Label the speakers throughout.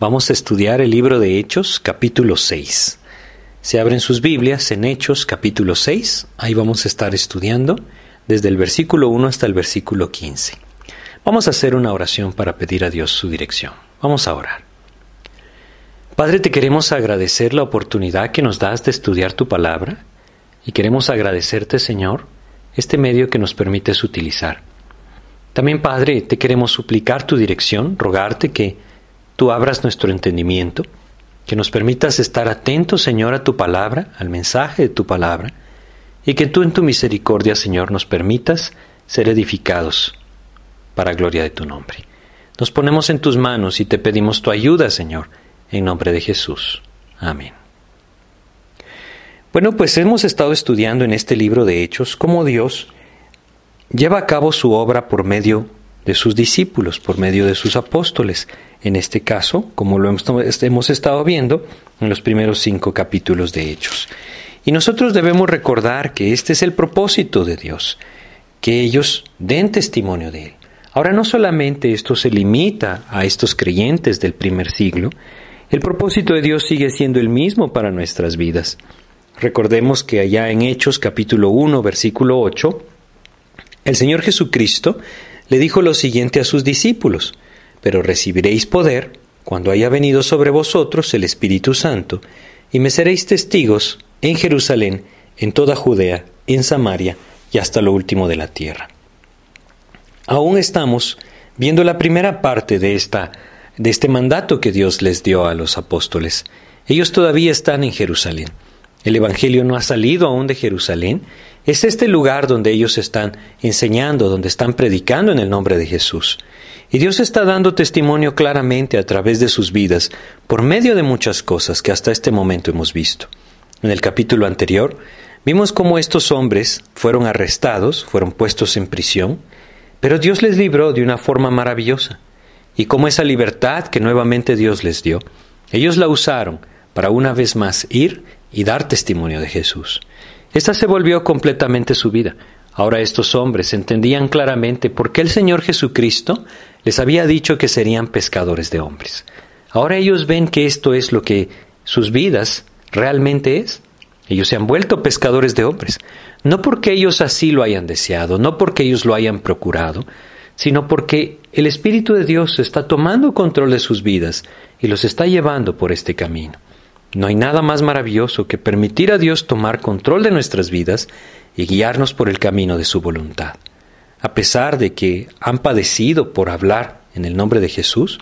Speaker 1: Vamos a estudiar el libro de Hechos, capítulo 6. Se abren sus Biblias en Hechos, capítulo 6. Ahí vamos a estar estudiando desde el versículo 1 hasta el versículo 15. Vamos a hacer una oración para pedir a Dios su dirección. Vamos a orar. Padre, te queremos agradecer la oportunidad que nos das de estudiar tu palabra y queremos agradecerte, Señor, este medio que nos permites utilizar. También, Padre, te queremos suplicar tu dirección, rogarte que tú abras nuestro entendimiento, que nos permitas estar atentos, Señor, a tu palabra, al mensaje de tu palabra, y que tú en tu misericordia, Señor, nos permitas ser edificados para gloria de tu nombre. Nos ponemos en tus manos y te pedimos tu ayuda, Señor, en nombre de Jesús. Amén. Bueno, pues hemos estado estudiando en este libro de Hechos cómo Dios lleva a cabo su obra por medio de sus discípulos, por medio de sus apóstoles, en este caso, como lo hemos estado viendo en los primeros cinco capítulos de Hechos. Y nosotros debemos recordar que este es el propósito de Dios, que ellos den testimonio de Él. Ahora no solamente esto se limita a estos creyentes del primer siglo, el propósito de Dios sigue siendo el mismo para nuestras vidas. Recordemos que allá en Hechos capítulo 1 versículo 8, el Señor Jesucristo le dijo lo siguiente a sus discípulos, pero recibiréis poder cuando haya venido sobre vosotros el Espíritu Santo, y me seréis testigos en Jerusalén, en toda Judea, en Samaria y hasta lo último de la tierra. Aún estamos viendo la primera parte de esta de este mandato que Dios les dio a los apóstoles. Ellos todavía están en Jerusalén. El Evangelio no ha salido aún de Jerusalén. Es este lugar donde ellos están enseñando, donde están predicando en el nombre de Jesús. Y Dios está dando testimonio claramente a través de sus vidas por medio de muchas cosas que hasta este momento hemos visto. En el capítulo anterior vimos cómo estos hombres fueron arrestados, fueron puestos en prisión, pero Dios les libró de una forma maravillosa. Y cómo esa libertad que nuevamente Dios les dio, ellos la usaron para una vez más ir y dar testimonio de Jesús. Esta se volvió completamente su vida. Ahora estos hombres entendían claramente por qué el Señor Jesucristo les había dicho que serían pescadores de hombres. Ahora ellos ven que esto es lo que sus vidas realmente es. Ellos se han vuelto pescadores de hombres, no porque ellos así lo hayan deseado, no porque ellos lo hayan procurado, sino porque el Espíritu de Dios está tomando control de sus vidas y los está llevando por este camino. No hay nada más maravilloso que permitir a Dios tomar control de nuestras vidas y guiarnos por el camino de su voluntad a pesar de que han padecido por hablar en el nombre de Jesús,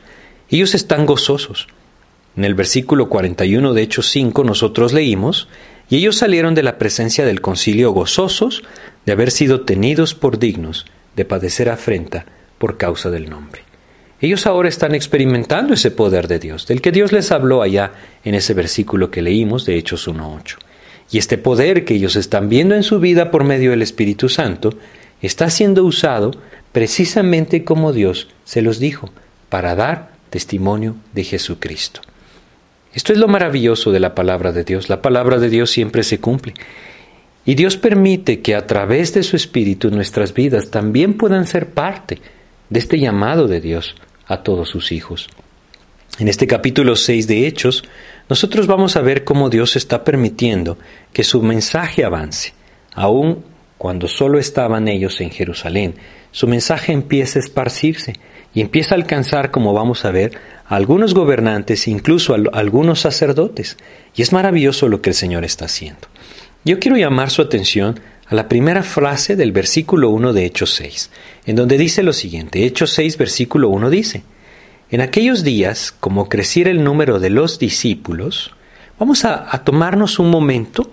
Speaker 1: ellos están gozosos. En el versículo 41 de Hechos 5 nosotros leímos, y ellos salieron de la presencia del concilio gozosos de haber sido tenidos por dignos de padecer afrenta por causa del nombre. Ellos ahora están experimentando ese poder de Dios, del que Dios les habló allá en ese versículo que leímos de Hechos 1.8. Y este poder que ellos están viendo en su vida por medio del Espíritu Santo está siendo usado precisamente como Dios se los dijo, para dar testimonio de Jesucristo. Esto es lo maravilloso de la palabra de Dios. La palabra de Dios siempre se cumple. Y Dios permite que a través de su Espíritu nuestras vidas también puedan ser parte de este llamado de Dios a todos sus hijos. En este capítulo 6 de Hechos, nosotros vamos a ver cómo Dios está permitiendo que su mensaje avance, aún cuando solo estaban ellos en Jerusalén, su mensaje empieza a esparcirse y empieza a alcanzar, como vamos a ver, a algunos gobernantes, incluso a algunos sacerdotes. Y es maravilloso lo que el Señor está haciendo. Yo quiero llamar su atención a la primera frase del versículo 1 de Hechos 6, en donde dice lo siguiente. Hechos 6, versículo 1 dice, En aquellos días, como creciera el número de los discípulos, vamos a, a tomarnos un momento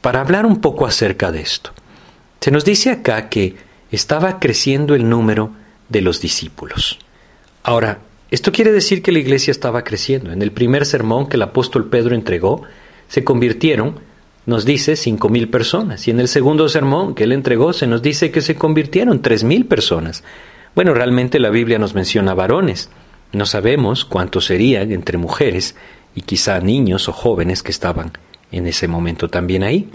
Speaker 1: para hablar un poco acerca de esto. Se nos dice acá que estaba creciendo el número de los discípulos. Ahora, esto quiere decir que la iglesia estaba creciendo. En el primer sermón que el apóstol Pedro entregó, se convirtieron, nos dice, cinco mil personas. Y en el segundo sermón que él entregó, se nos dice que se convirtieron tres mil personas. Bueno, realmente la Biblia nos menciona varones. No sabemos cuántos serían entre mujeres y quizá niños o jóvenes que estaban en ese momento también ahí.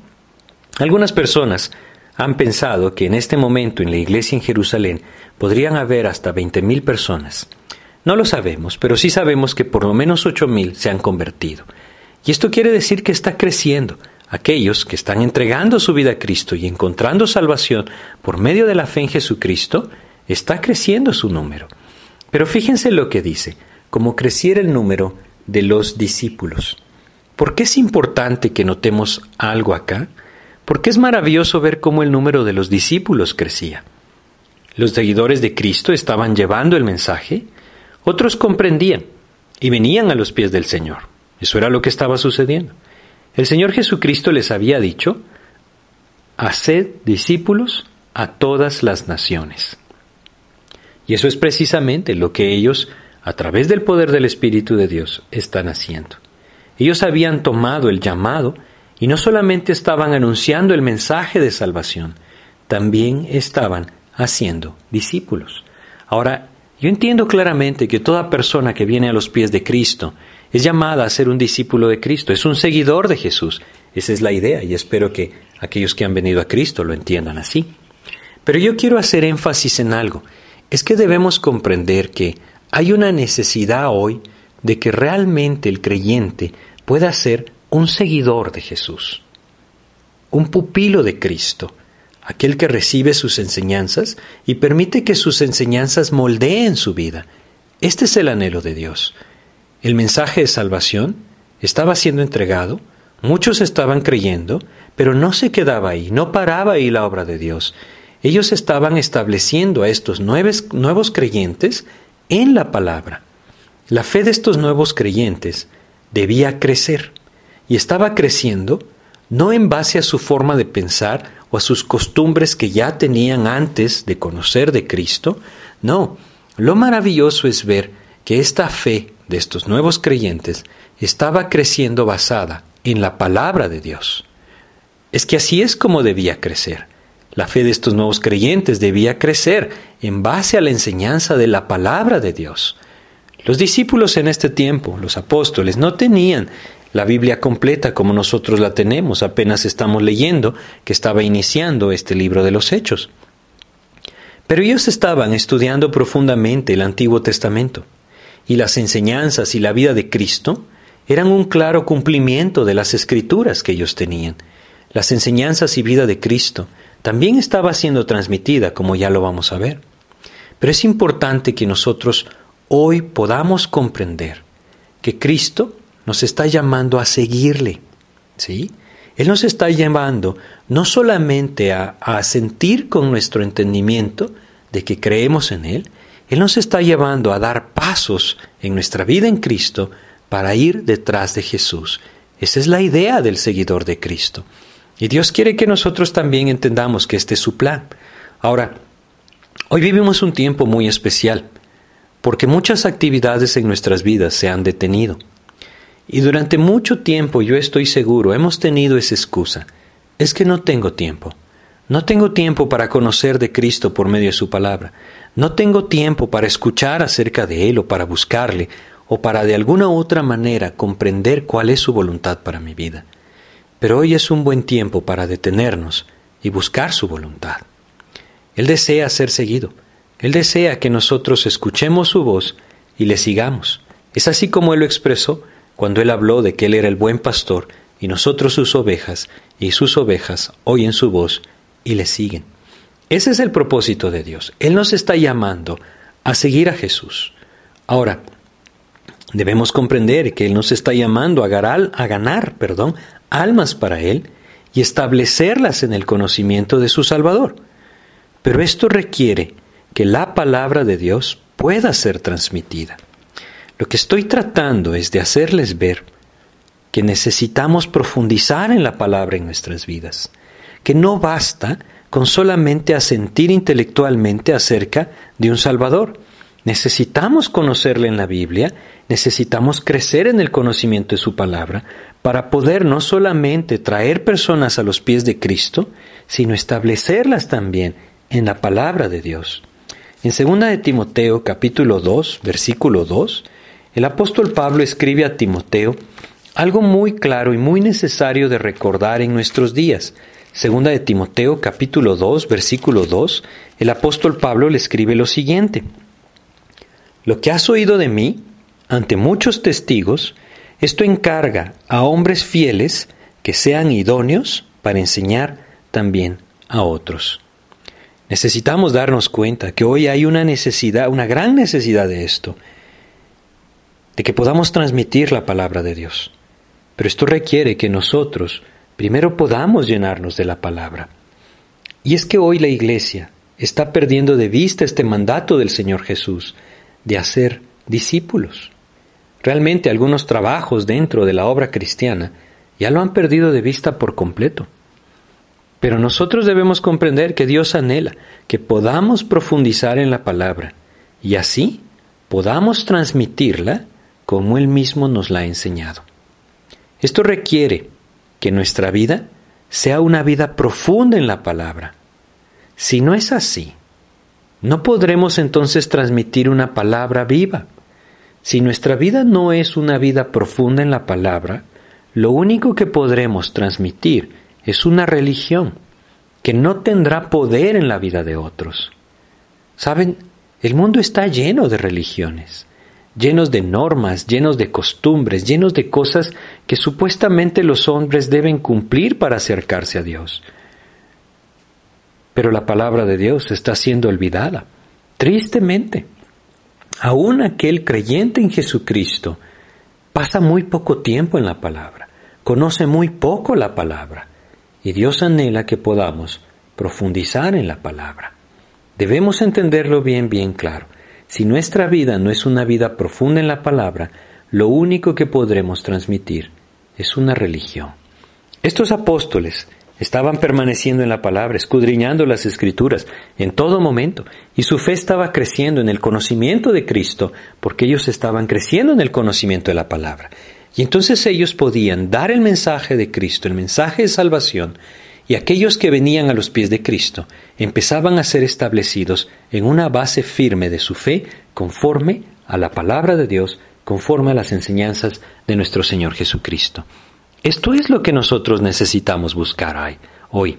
Speaker 1: Algunas personas han pensado que en este momento en la iglesia en Jerusalén podrían haber hasta 20.000 personas. No lo sabemos, pero sí sabemos que por lo menos ocho mil se han convertido. Y esto quiere decir que está creciendo. Aquellos que están entregando su vida a Cristo y encontrando salvación por medio de la fe en Jesucristo, está creciendo su número. Pero fíjense lo que dice, como creciera el número de los discípulos. ¿Por qué es importante que notemos algo acá? Porque es maravilloso ver cómo el número de los discípulos crecía. Los seguidores de Cristo estaban llevando el mensaje, otros comprendían y venían a los pies del Señor. Eso era lo que estaba sucediendo. El Señor Jesucristo les había dicho, haced discípulos a todas las naciones. Y eso es precisamente lo que ellos, a través del poder del Espíritu de Dios, están haciendo. Ellos habían tomado el llamado y no solamente estaban anunciando el mensaje de salvación, también estaban haciendo discípulos. Ahora, yo entiendo claramente que toda persona que viene a los pies de Cristo es llamada a ser un discípulo de Cristo, es un seguidor de Jesús. Esa es la idea y espero que aquellos que han venido a Cristo lo entiendan así. Pero yo quiero hacer énfasis en algo. Es que debemos comprender que hay una necesidad hoy de que realmente el creyente pueda ser un seguidor de Jesús, un pupilo de Cristo, aquel que recibe sus enseñanzas y permite que sus enseñanzas moldeen su vida. Este es el anhelo de Dios. El mensaje de salvación estaba siendo entregado, muchos estaban creyendo, pero no se quedaba ahí, no paraba ahí la obra de Dios. Ellos estaban estableciendo a estos nuevos, creyentes en la palabra. La fe de estos nuevos creyentes debía crecer y estaba creciendo no en base a su forma de pensar o a sus costumbres que ya tenían antes de conocer de Cristo, no, lo maravilloso es ver que esta fe de estos nuevos creyentes estaba creciendo basada en la palabra de Dios. Es que así es como debía crecer. La fe de estos nuevos creyentes debía crecer en base a la enseñanza de la palabra de Dios. Los discípulos en este tiempo, los apóstoles, no tenían la Biblia completa como nosotros la tenemos, apenas estamos leyendo que estaba iniciando este libro de los Hechos. Pero ellos estaban estudiando profundamente el Antiguo Testamento y las enseñanzas y la vida de Cristo eran un claro cumplimiento de las escrituras que ellos tenían. Las enseñanzas y vida de Cristo también estaba siendo transmitida, como ya lo vamos a ver. Pero es importante que nosotros hoy podamos comprender que Cristo nos está llamando a seguirle. ¿Sí? Él nos está llamando no solamente a, a sentir con nuestro entendimiento de que creemos en Él, él nos está llevando a dar pasos en nuestra vida en Cristo para ir detrás de Jesús. Esa es la idea del seguidor de Cristo. Y Dios quiere que nosotros también entendamos que este es su plan. Ahora, hoy vivimos un tiempo muy especial, porque muchas actividades en nuestras vidas se han detenido. Y durante mucho tiempo yo estoy seguro hemos tenido esa excusa. Es que no tengo tiempo. No tengo tiempo para conocer de Cristo por medio de su palabra. No tengo tiempo para escuchar acerca de Él o para buscarle o para de alguna otra manera comprender cuál es su voluntad para mi vida. Pero hoy es un buen tiempo para detenernos y buscar su voluntad. Él desea ser seguido. Él desea que nosotros escuchemos su voz y le sigamos. Es así como Él lo expresó cuando Él habló de que Él era el buen pastor y nosotros sus ovejas, y sus ovejas oyen su voz y le siguen. Ese es el propósito de Dios. Él nos está llamando a seguir a Jesús. Ahora, debemos comprender que Él nos está llamando a ganar, a ganar perdón, almas para Él y establecerlas en el conocimiento de su Salvador. Pero esto requiere que la palabra de Dios pueda ser transmitida. Lo que estoy tratando es de hacerles ver que necesitamos profundizar en la palabra en nuestras vidas que no basta con solamente asentir intelectualmente acerca de un Salvador. Necesitamos conocerle en la Biblia, necesitamos crecer en el conocimiento de su palabra para poder no solamente traer personas a los pies de Cristo, sino establecerlas también en la palabra de Dios. En 2 de Timoteo capítulo 2, versículo 2, el apóstol Pablo escribe a Timoteo algo muy claro y muy necesario de recordar en nuestros días. Segunda de Timoteo capítulo 2 versículo 2, el apóstol Pablo le escribe lo siguiente. Lo que has oído de mí, ante muchos testigos, esto encarga a hombres fieles que sean idóneos para enseñar también a otros. Necesitamos darnos cuenta que hoy hay una necesidad, una gran necesidad de esto, de que podamos transmitir la palabra de Dios. Pero esto requiere que nosotros primero podamos llenarnos de la palabra. Y es que hoy la iglesia está perdiendo de vista este mandato del Señor Jesús de hacer discípulos. Realmente algunos trabajos dentro de la obra cristiana ya lo han perdido de vista por completo. Pero nosotros debemos comprender que Dios anhela que podamos profundizar en la palabra y así podamos transmitirla como Él mismo nos la ha enseñado. Esto requiere que nuestra vida sea una vida profunda en la palabra. Si no es así, no podremos entonces transmitir una palabra viva. Si nuestra vida no es una vida profunda en la palabra, lo único que podremos transmitir es una religión que no tendrá poder en la vida de otros. Saben, el mundo está lleno de religiones, llenos de normas, llenos de costumbres, llenos de cosas que supuestamente los hombres deben cumplir para acercarse a Dios. Pero la palabra de Dios está siendo olvidada, tristemente. Aún aquel creyente en Jesucristo pasa muy poco tiempo en la palabra, conoce muy poco la palabra, y Dios anhela que podamos profundizar en la palabra. Debemos entenderlo bien, bien claro. Si nuestra vida no es una vida profunda en la palabra, lo único que podremos transmitir es una religión. Estos apóstoles estaban permaneciendo en la palabra, escudriñando las escrituras en todo momento, y su fe estaba creciendo en el conocimiento de Cristo, porque ellos estaban creciendo en el conocimiento de la palabra. Y entonces ellos podían dar el mensaje de Cristo, el mensaje de salvación, y aquellos que venían a los pies de Cristo empezaban a ser establecidos en una base firme de su fe conforme a la palabra de Dios, conforme a las enseñanzas de nuestro Señor Jesucristo. Esto es lo que nosotros necesitamos buscar hoy.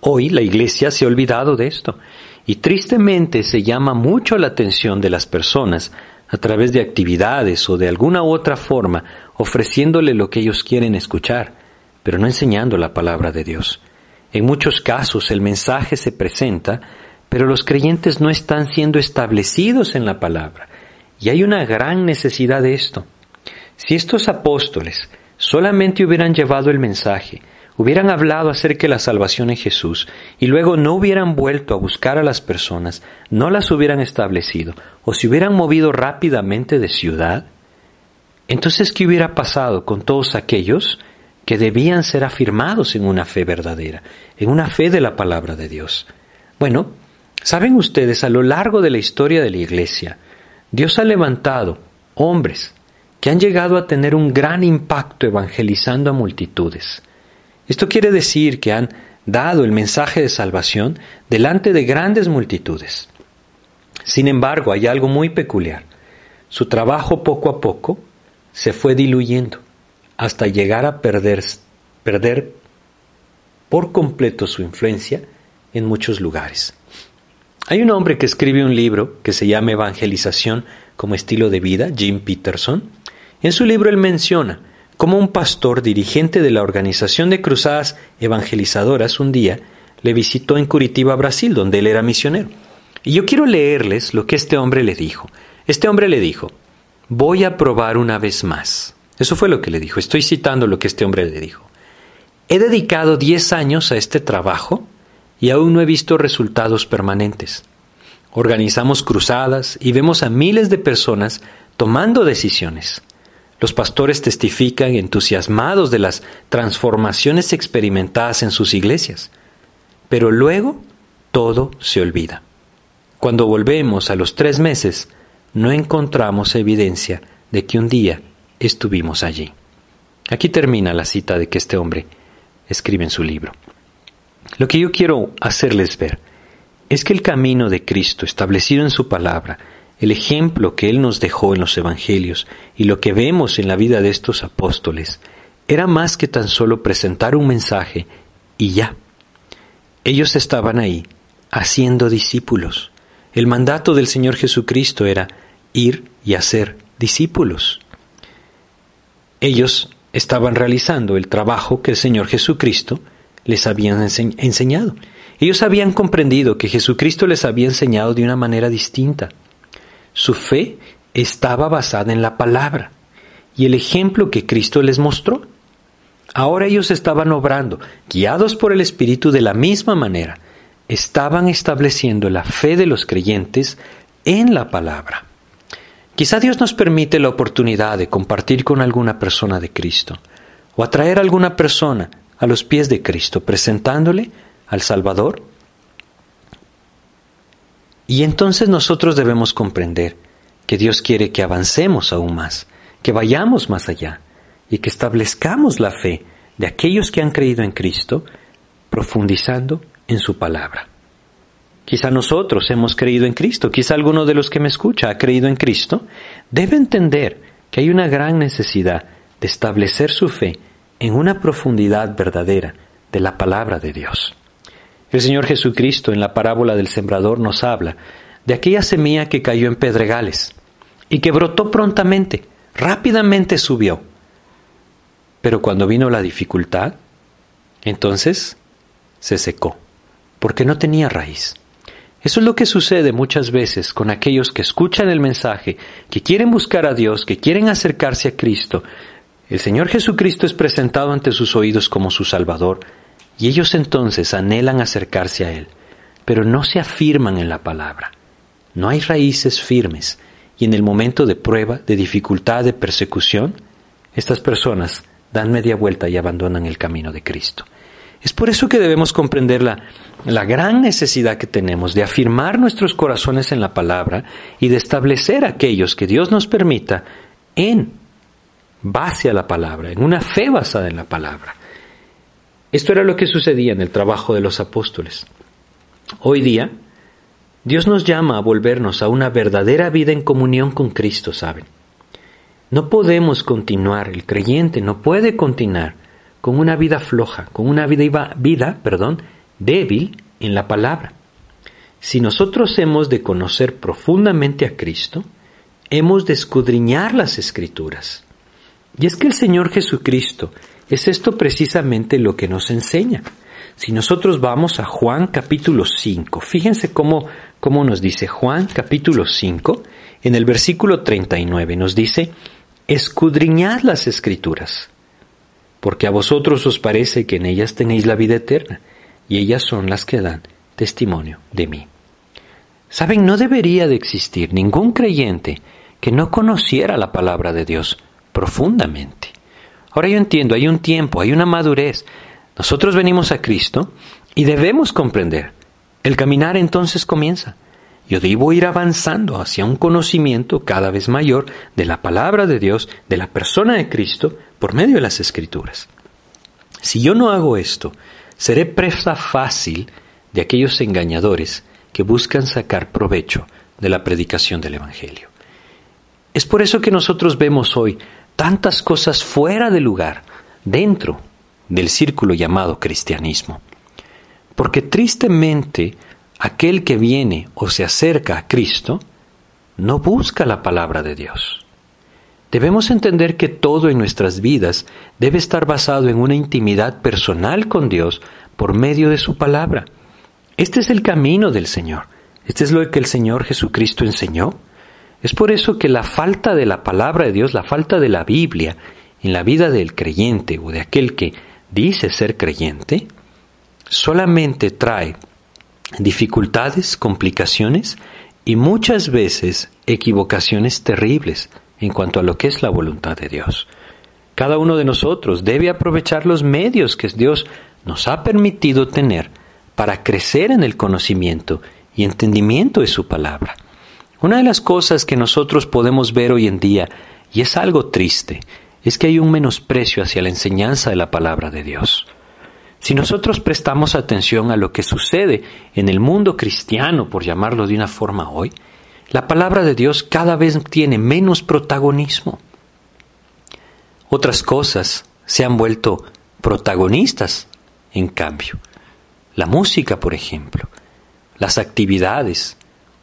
Speaker 1: Hoy la iglesia se ha olvidado de esto y tristemente se llama mucho la atención de las personas a través de actividades o de alguna otra forma ofreciéndole lo que ellos quieren escuchar, pero no enseñando la palabra de Dios. En muchos casos el mensaje se presenta, pero los creyentes no están siendo establecidos en la palabra. Y hay una gran necesidad de esto. Si estos apóstoles solamente hubieran llevado el mensaje, hubieran hablado acerca de la salvación en Jesús y luego no hubieran vuelto a buscar a las personas, no las hubieran establecido o se hubieran movido rápidamente de ciudad, entonces ¿qué hubiera pasado con todos aquellos que debían ser afirmados en una fe verdadera, en una fe de la palabra de Dios? Bueno, saben ustedes, a lo largo de la historia de la Iglesia, Dios ha levantado hombres, que han llegado a tener un gran impacto evangelizando a multitudes. Esto quiere decir que han dado el mensaje de salvación delante de grandes multitudes. Sin embargo, hay algo muy peculiar. Su trabajo poco a poco se fue diluyendo hasta llegar a perder, perder por completo su influencia en muchos lugares. Hay un hombre que escribe un libro que se llama Evangelización como estilo de vida, Jim Peterson, en su libro él menciona cómo un pastor dirigente de la Organización de Cruzadas Evangelizadoras un día le visitó en Curitiba, Brasil, donde él era misionero. Y yo quiero leerles lo que este hombre le dijo. Este hombre le dijo, voy a probar una vez más. Eso fue lo que le dijo. Estoy citando lo que este hombre le dijo. He dedicado 10 años a este trabajo y aún no he visto resultados permanentes. Organizamos cruzadas y vemos a miles de personas tomando decisiones. Los pastores testifican entusiasmados de las transformaciones experimentadas en sus iglesias, pero luego todo se olvida. Cuando volvemos a los tres meses, no encontramos evidencia de que un día estuvimos allí. Aquí termina la cita de que este hombre escribe en su libro. Lo que yo quiero hacerles ver es que el camino de Cristo establecido en su palabra el ejemplo que Él nos dejó en los Evangelios y lo que vemos en la vida de estos apóstoles era más que tan solo presentar un mensaje y ya. Ellos estaban ahí, haciendo discípulos. El mandato del Señor Jesucristo era, ir y hacer discípulos. Ellos estaban realizando el trabajo que el Señor Jesucristo les había enseñado. Ellos habían comprendido que Jesucristo les había enseñado de una manera distinta. Su fe estaba basada en la palabra y el ejemplo que Cristo les mostró. Ahora ellos estaban obrando, guiados por el Espíritu de la misma manera, estaban estableciendo la fe de los creyentes en la palabra. Quizá Dios nos permite la oportunidad de compartir con alguna persona de Cristo o atraer a alguna persona a los pies de Cristo, presentándole al Salvador. Y entonces nosotros debemos comprender que Dios quiere que avancemos aún más, que vayamos más allá y que establezcamos la fe de aquellos que han creído en Cristo, profundizando en su palabra. Quizá nosotros hemos creído en Cristo, quizá alguno de los que me escucha ha creído en Cristo, debe entender que hay una gran necesidad de establecer su fe en una profundidad verdadera de la palabra de Dios. El Señor Jesucristo en la parábola del sembrador nos habla de aquella semilla que cayó en pedregales y que brotó prontamente, rápidamente subió. Pero cuando vino la dificultad, entonces se secó, porque no tenía raíz. Eso es lo que sucede muchas veces con aquellos que escuchan el mensaje, que quieren buscar a Dios, que quieren acercarse a Cristo. El Señor Jesucristo es presentado ante sus oídos como su Salvador, y ellos entonces anhelan acercarse a Él, pero no se afirman en la palabra. No hay raíces firmes, y en el momento de prueba, de dificultad, de persecución, estas personas dan media vuelta y abandonan el camino de Cristo. Es por eso que debemos comprender la, la gran necesidad que tenemos de afirmar nuestros corazones en la palabra y de establecer aquellos que Dios nos permita en base a la palabra, en una fe basada en la palabra. Esto era lo que sucedía en el trabajo de los apóstoles. Hoy día, Dios nos llama a volvernos a una verdadera vida en comunión con Cristo, ¿saben? No podemos continuar, el creyente no puede continuar con una vida floja, con una vida, vida perdón, débil en la palabra. Si nosotros hemos de conocer profundamente a Cristo, hemos de escudriñar las escrituras. Y es que el Señor Jesucristo es esto precisamente lo que nos enseña. Si nosotros vamos a Juan capítulo 5, fíjense cómo, cómo nos dice Juan capítulo 5, en el versículo 39 nos dice, escudriñad las escrituras porque a vosotros os parece que en ellas tenéis la vida eterna, y ellas son las que dan testimonio de mí. Saben, no debería de existir ningún creyente que no conociera la palabra de Dios profundamente. Ahora yo entiendo, hay un tiempo, hay una madurez. Nosotros venimos a Cristo y debemos comprender. El caminar entonces comienza. Yo debo ir avanzando hacia un conocimiento cada vez mayor de la palabra de Dios, de la persona de Cristo, por medio de las escrituras. Si yo no hago esto, seré presa fácil de aquellos engañadores que buscan sacar provecho de la predicación del Evangelio. Es por eso que nosotros vemos hoy tantas cosas fuera de lugar, dentro del círculo llamado cristianismo. Porque tristemente aquel que viene o se acerca a Cristo no busca la palabra de Dios. Debemos entender que todo en nuestras vidas debe estar basado en una intimidad personal con Dios por medio de su palabra. Este es el camino del Señor. Este es lo que el Señor Jesucristo enseñó. Es por eso que la falta de la palabra de Dios, la falta de la Biblia en la vida del creyente o de aquel que dice ser creyente, solamente trae dificultades, complicaciones y muchas veces equivocaciones terribles en cuanto a lo que es la voluntad de Dios. Cada uno de nosotros debe aprovechar los medios que Dios nos ha permitido tener para crecer en el conocimiento y entendimiento de su palabra. Una de las cosas que nosotros podemos ver hoy en día, y es algo triste, es que hay un menosprecio hacia la enseñanza de la palabra de Dios. Si nosotros prestamos atención a lo que sucede en el mundo cristiano, por llamarlo de una forma hoy, la palabra de Dios cada vez tiene menos protagonismo. Otras cosas se han vuelto protagonistas, en cambio. La música, por ejemplo, las actividades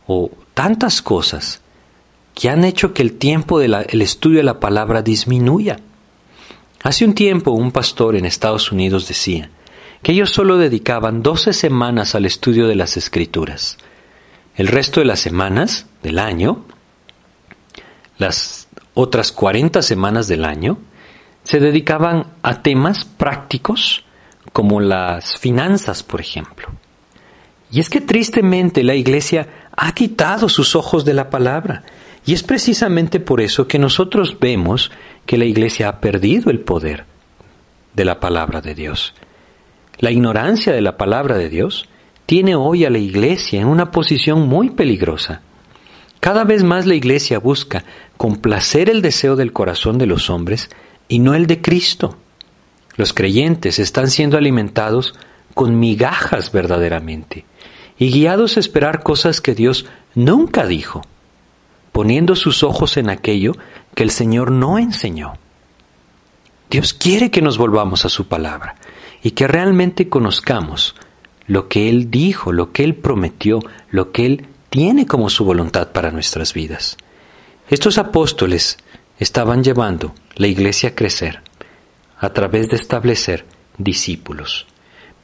Speaker 1: o tantas cosas que han hecho que el tiempo del estudio de la palabra disminuya. Hace un tiempo un pastor en Estados Unidos decía que ellos solo dedicaban 12 semanas al estudio de las escrituras. El resto de las semanas del año, las otras 40 semanas del año, se dedicaban a temas prácticos como las finanzas, por ejemplo. Y es que tristemente la Iglesia ha quitado sus ojos de la palabra. Y es precisamente por eso que nosotros vemos que la Iglesia ha perdido el poder de la palabra de Dios. La ignorancia de la palabra de Dios tiene hoy a la Iglesia en una posición muy peligrosa. Cada vez más la Iglesia busca complacer el deseo del corazón de los hombres y no el de Cristo. Los creyentes están siendo alimentados con migajas verdaderamente y guiados a esperar cosas que Dios nunca dijo, poniendo sus ojos en aquello que el Señor no enseñó. Dios quiere que nos volvamos a su palabra y que realmente conozcamos lo que Él dijo, lo que Él prometió, lo que Él tiene como su voluntad para nuestras vidas. Estos apóstoles estaban llevando la iglesia a crecer a través de establecer discípulos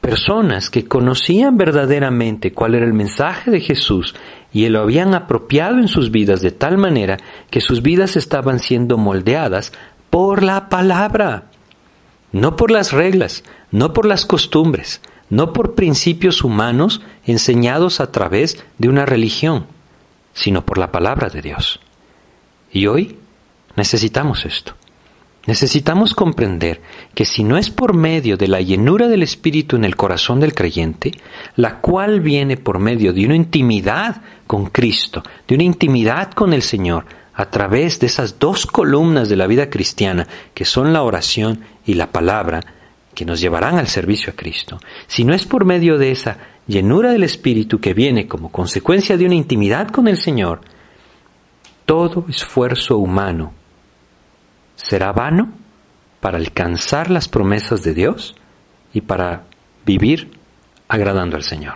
Speaker 1: personas que conocían verdaderamente cuál era el mensaje de Jesús y lo habían apropiado en sus vidas de tal manera que sus vidas estaban siendo moldeadas por la palabra, no por las reglas, no por las costumbres, no por principios humanos enseñados a través de una religión, sino por la palabra de Dios. Y hoy necesitamos esto. Necesitamos comprender que si no es por medio de la llenura del Espíritu en el corazón del creyente, la cual viene por medio de una intimidad con Cristo, de una intimidad con el Señor, a través de esas dos columnas de la vida cristiana, que son la oración y la palabra, que nos llevarán al servicio a Cristo, si no es por medio de esa llenura del Espíritu que viene como consecuencia de una intimidad con el Señor, todo esfuerzo humano será vano para alcanzar las promesas de Dios y para vivir agradando al Señor.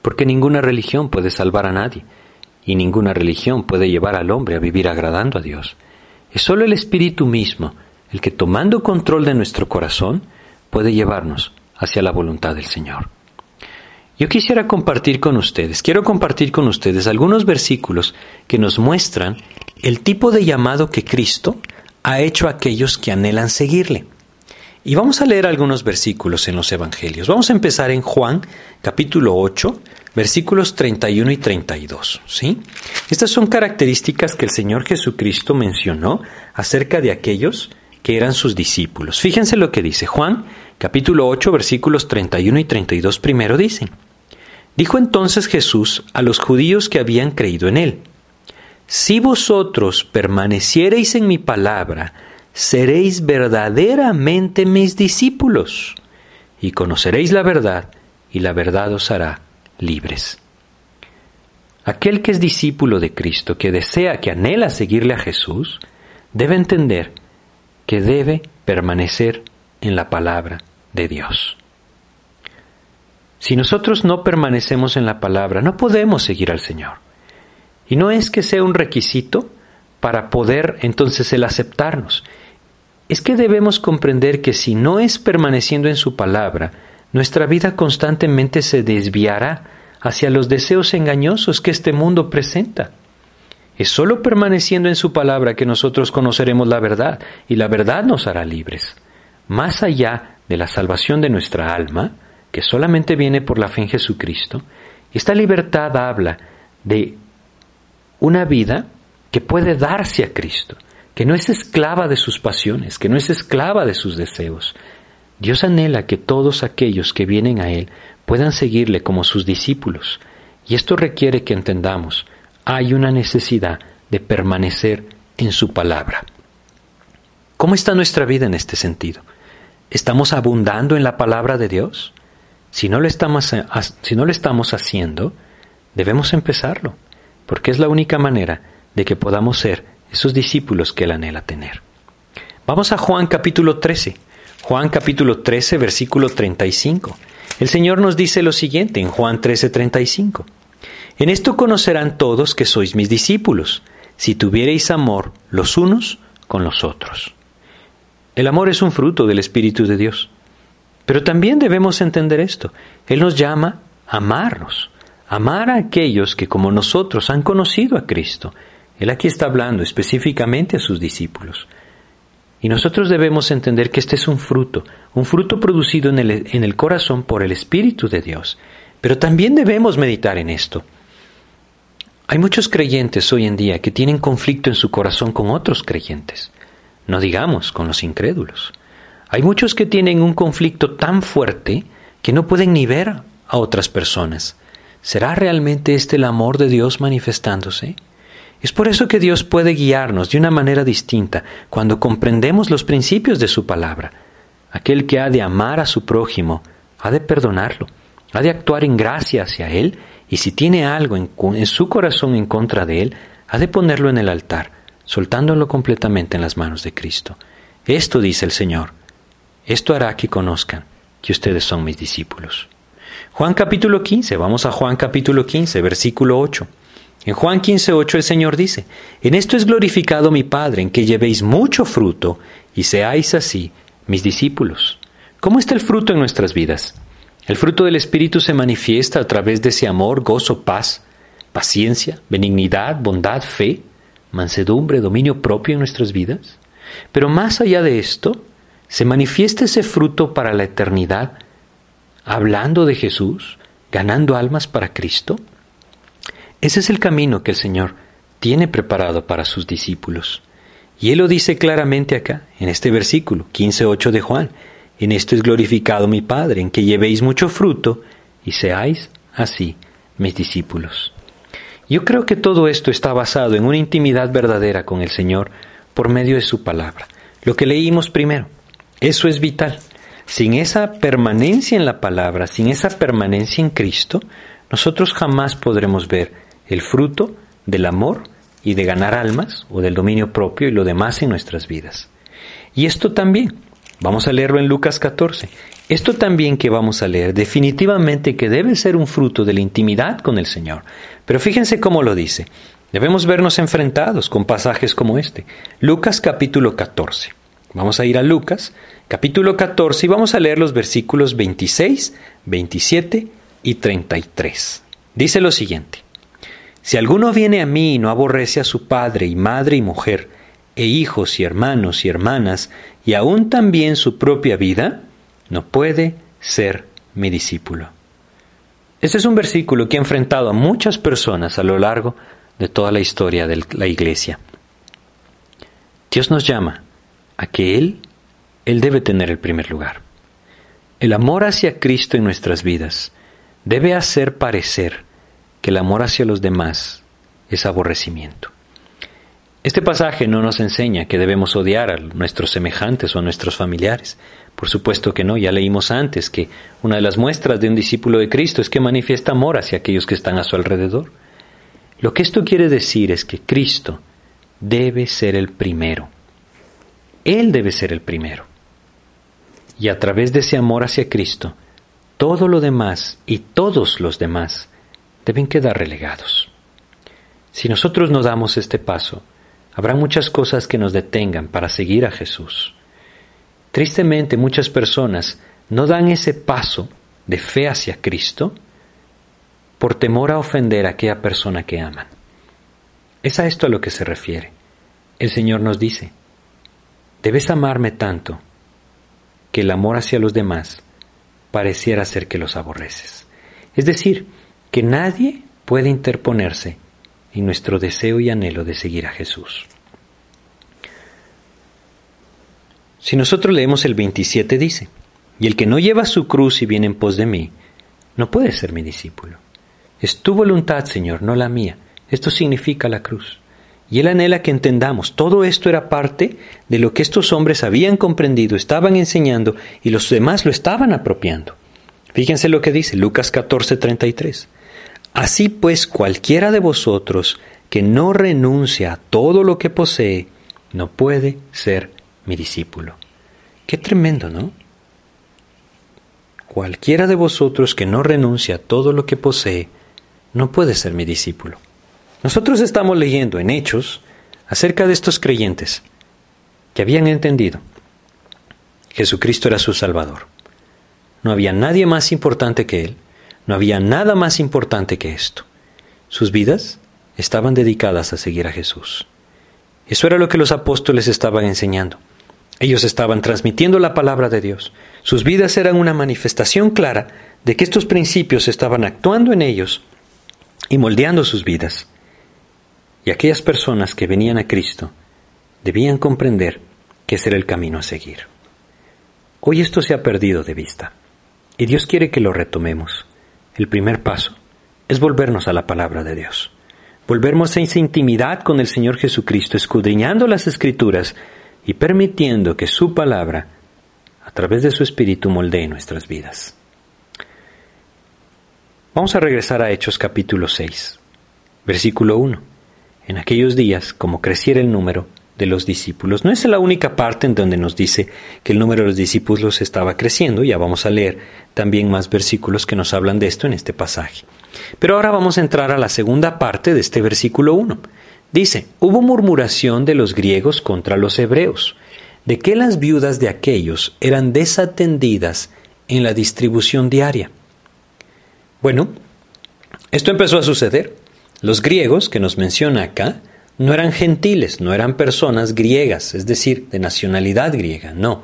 Speaker 1: Porque ninguna religión puede salvar a nadie y ninguna religión puede llevar al hombre a vivir agradando a Dios. Es solo el Espíritu mismo el que tomando control de nuestro corazón puede llevarnos hacia la voluntad del Señor. Yo quisiera compartir con ustedes, quiero compartir con ustedes algunos versículos que nos muestran el tipo de llamado que Cristo ha hecho a aquellos que anhelan seguirle. Y vamos a leer algunos versículos en los Evangelios. Vamos a empezar en Juan capítulo 8, versículos 31 y 32. ¿sí? Estas son características que el Señor Jesucristo mencionó acerca de aquellos que eran sus discípulos. Fíjense lo que dice Juan capítulo 8, versículos 31 y 32 primero dicen. Dijo entonces Jesús a los judíos que habían creído en él, Si vosotros permaneciereis en mi palabra, seréis verdaderamente mis discípulos, y conoceréis la verdad, y la verdad os hará libres. Aquel que es discípulo de Cristo, que desea, que anhela seguirle a Jesús, debe entender que debe permanecer en la palabra de Dios. Si nosotros no permanecemos en la palabra, no podemos seguir al Señor. Y no es que sea un requisito para poder entonces el aceptarnos. Es que debemos comprender que si no es permaneciendo en su palabra, nuestra vida constantemente se desviará hacia los deseos engañosos que este mundo presenta. Es sólo permaneciendo en su palabra que nosotros conoceremos la verdad y la verdad nos hará libres. Más allá de la salvación de nuestra alma, que solamente viene por la fe en Jesucristo, esta libertad habla de una vida que puede darse a Cristo, que no es esclava de sus pasiones, que no es esclava de sus deseos. Dios anhela que todos aquellos que vienen a Él puedan seguirle como sus discípulos, y esto requiere que entendamos, hay una necesidad de permanecer en su palabra. ¿Cómo está nuestra vida en este sentido? ¿Estamos abundando en la palabra de Dios? Si no, lo estamos, haciendo, debemos empezarlo, porque es la única manera de que podamos ser esos discípulos que Él anhela tener. Vamos a Juan capítulo 13. Juan capítulo 13, versículo 35. El Señor nos dice lo siguiente en Juan 13, 35. En esto conocerán todos que sois mis discípulos, si tuviereis amor los unos con los otros. El amor es un fruto del Espíritu de Dios. Pero también debemos entender esto. Él nos llama a amarnos, amar a aquellos que como nosotros han conocido a Cristo. Él aquí está hablando específicamente a sus discípulos. Y nosotros debemos entender que este es un fruto, un fruto producido en el, en el corazón por el Espíritu de Dios. Pero también debemos meditar en esto. Hay muchos creyentes hoy en día que tienen conflicto en su corazón con otros creyentes, no digamos con los incrédulos. Hay muchos que tienen un conflicto tan fuerte que no pueden ni ver a otras personas. ¿Será realmente este el amor de Dios manifestándose? Es por eso que Dios puede guiarnos de una manera distinta cuando comprendemos los principios de su palabra. Aquel que ha de amar a su prójimo, ha de perdonarlo, ha de actuar en gracia hacia él y si tiene algo en, su corazón en contra de él, ha de ponerlo en el altar, soltándolo completamente en las manos de Cristo. Esto dice el Señor. Esto hará que conozcan que ustedes son mis discípulos. Juan capítulo 15, vamos a Juan capítulo 15, versículo 8. En Juan 15, 8 el Señor dice, En esto es glorificado mi Padre, en que llevéis mucho fruto y seáis así mis discípulos. ¿Cómo está el fruto en nuestras vidas? El fruto del Espíritu se manifiesta a través de ese amor, gozo, paz, paciencia, benignidad, bondad, fe, mansedumbre, dominio propio en nuestras vidas. Pero más allá de esto, se manifiesta ese fruto para la eternidad, hablando de Jesús, ganando almas para Cristo. Ese es el camino que el Señor tiene preparado para sus discípulos. Y Él lo dice claramente acá, en este versículo 15.8 de Juan. En esto es glorificado mi Padre, en que llevéis mucho fruto y seáis así mis discípulos. Yo creo que todo esto está basado en una intimidad verdadera con el Señor por medio de su palabra. Lo que leímos primero, eso es vital. Sin esa permanencia en la palabra, sin esa permanencia en Cristo, nosotros jamás podremos ver el fruto del amor y de ganar almas o del dominio propio y lo demás en nuestras vidas. Y esto también Vamos a leerlo en Lucas 14. Esto también que vamos a leer definitivamente que debe ser un fruto de la intimidad con el Señor. Pero fíjense cómo lo dice. Debemos vernos enfrentados con pasajes como este. Lucas capítulo 14. Vamos a ir a Lucas capítulo 14 y vamos a leer los versículos 26, 27 y 33. Dice lo siguiente. Si alguno viene a mí y no aborrece a su padre y madre y mujer, e hijos y hermanos y hermanas, y aún también su propia vida, no puede ser mi discípulo. Este es un versículo que ha enfrentado a muchas personas a lo largo de toda la historia de la iglesia. Dios nos llama a que Él, Él debe tener el primer lugar. El amor hacia Cristo en nuestras vidas debe hacer parecer que el amor hacia los demás es aborrecimiento. Este pasaje no nos enseña que debemos odiar a nuestros semejantes o a nuestros familiares. Por supuesto que no, ya leímos antes que una de las muestras de un discípulo de Cristo es que manifiesta amor hacia aquellos que están a su alrededor. Lo que esto quiere decir es que Cristo debe ser el primero. Él debe ser el primero. Y a través de ese amor hacia Cristo, todo lo demás y todos los demás deben quedar relegados. Si nosotros no damos este paso, Habrá muchas cosas que nos detengan para seguir a Jesús. Tristemente muchas personas no dan ese paso de fe hacia Cristo por temor a ofender a aquella persona que aman. Es a esto a lo que se refiere. El Señor nos dice, debes amarme tanto que el amor hacia los demás pareciera ser que los aborreces. Es decir, que nadie puede interponerse y nuestro deseo y anhelo de seguir a Jesús. Si nosotros leemos el 27 dice, y el que no lleva su cruz y viene en pos de mí, no puede ser mi discípulo. Es tu voluntad, Señor, no la mía. Esto significa la cruz. Y él anhela que entendamos, todo esto era parte de lo que estos hombres habían comprendido, estaban enseñando y los demás lo estaban apropiando. Fíjense lo que dice Lucas 14:33. Así pues, cualquiera de vosotros que no renuncia a todo lo que posee, no puede ser mi discípulo. Qué tremendo, ¿no? Cualquiera de vosotros que no renuncia a todo lo que posee, no puede ser mi discípulo. Nosotros estamos leyendo en Hechos acerca de estos creyentes que habían entendido Jesucristo era su Salvador. No había nadie más importante que Él, no había nada más importante que esto. Sus vidas estaban dedicadas a seguir a Jesús. Eso era lo que los apóstoles estaban enseñando. Ellos estaban transmitiendo la palabra de Dios. Sus vidas eran una manifestación clara de que estos principios estaban actuando en ellos y moldeando sus vidas. Y aquellas personas que venían a Cristo debían comprender que ese era el camino a seguir. Hoy esto se ha perdido de vista y Dios quiere que lo retomemos. El primer paso es volvernos a la palabra de Dios. Volvernos a esa intimidad con el Señor Jesucristo, escudriñando las escrituras y permitiendo que su palabra, a través de su Espíritu, moldee nuestras vidas. Vamos a regresar a Hechos capítulo 6, versículo 1. En aquellos días, como creciera el número de los discípulos, no es la única parte en donde nos dice que el número de los discípulos estaba creciendo, ya vamos a leer también más versículos que nos hablan de esto en este pasaje. Pero ahora vamos a entrar a la segunda parte de este versículo 1. Dice, hubo murmuración de los griegos contra los hebreos, de que las viudas de aquellos eran desatendidas en la distribución diaria. Bueno, esto empezó a suceder. Los griegos, que nos menciona acá, no eran gentiles, no eran personas griegas, es decir, de nacionalidad griega, no.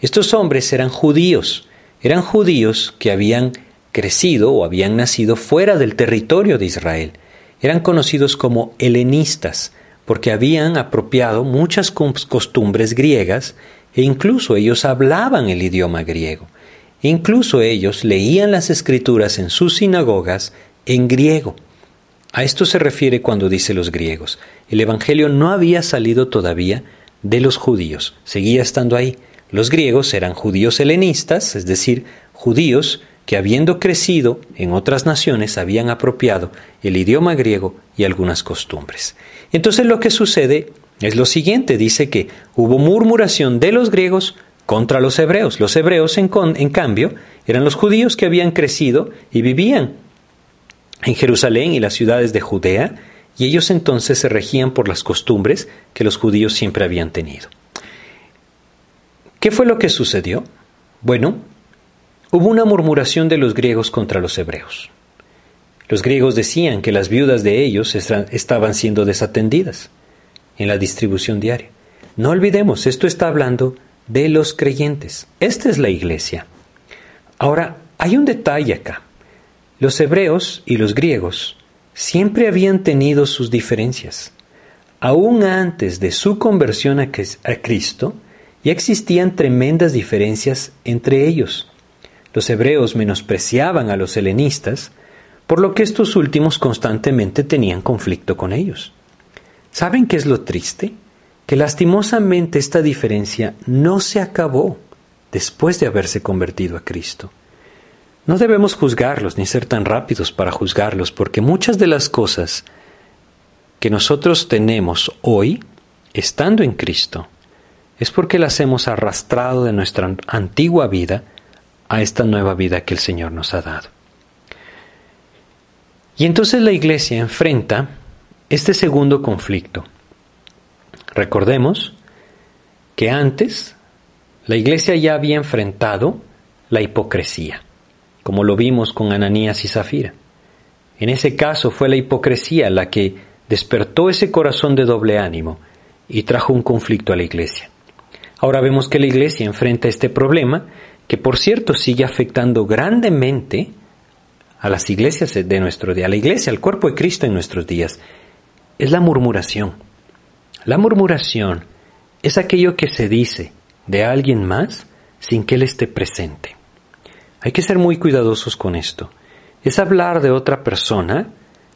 Speaker 1: Estos hombres eran judíos, eran judíos que habían crecido o habían nacido fuera del territorio de Israel. Eran conocidos como helenistas, porque habían apropiado muchas costumbres griegas e incluso ellos hablaban el idioma griego. Incluso ellos leían las escrituras en sus sinagogas en griego. A esto se refiere cuando dice los griegos. El Evangelio no había salido todavía de los judíos, seguía estando ahí. Los griegos eran judíos helenistas, es decir, judíos que habiendo crecido en otras naciones habían apropiado el idioma griego y algunas costumbres. Entonces lo que sucede es lo siguiente, dice que hubo murmuración de los griegos contra los hebreos. Los hebreos, en, en cambio, eran los judíos que habían crecido y vivían en Jerusalén y las ciudades de Judea, y ellos entonces se regían por las costumbres que los judíos siempre habían tenido. ¿Qué fue lo que sucedió? Bueno, hubo una murmuración de los griegos contra los hebreos. Los griegos decían que las viudas de ellos estaban siendo desatendidas en la distribución diaria. No olvidemos, esto está hablando de los creyentes. Esta es la iglesia. Ahora, hay un detalle acá. Los hebreos y los griegos siempre habían tenido sus diferencias. Aún antes de su conversión a Cristo, ya existían tremendas diferencias entre ellos. Los hebreos menospreciaban a los helenistas, por lo que estos últimos constantemente tenían conflicto con ellos. ¿Saben qué es lo triste? que lastimosamente esta diferencia no se acabó después de haberse convertido a Cristo. No debemos juzgarlos ni ser tan rápidos para juzgarlos, porque muchas de las cosas que nosotros tenemos hoy, estando en Cristo, es porque las hemos arrastrado de nuestra antigua vida a esta nueva vida que el Señor nos ha dado. Y entonces la iglesia enfrenta este segundo conflicto, Recordemos que antes la iglesia ya había enfrentado la hipocresía, como lo vimos con Ananías y Zafira. En ese caso fue la hipocresía la que despertó ese corazón de doble ánimo y trajo un conflicto a la iglesia. Ahora vemos que la iglesia enfrenta este problema, que por cierto sigue afectando grandemente a las iglesias de nuestro día, a la iglesia, al cuerpo de Cristo en nuestros días, es la murmuración. La murmuración es aquello que se dice de alguien más sin que él esté presente. Hay que ser muy cuidadosos con esto. Es hablar de otra persona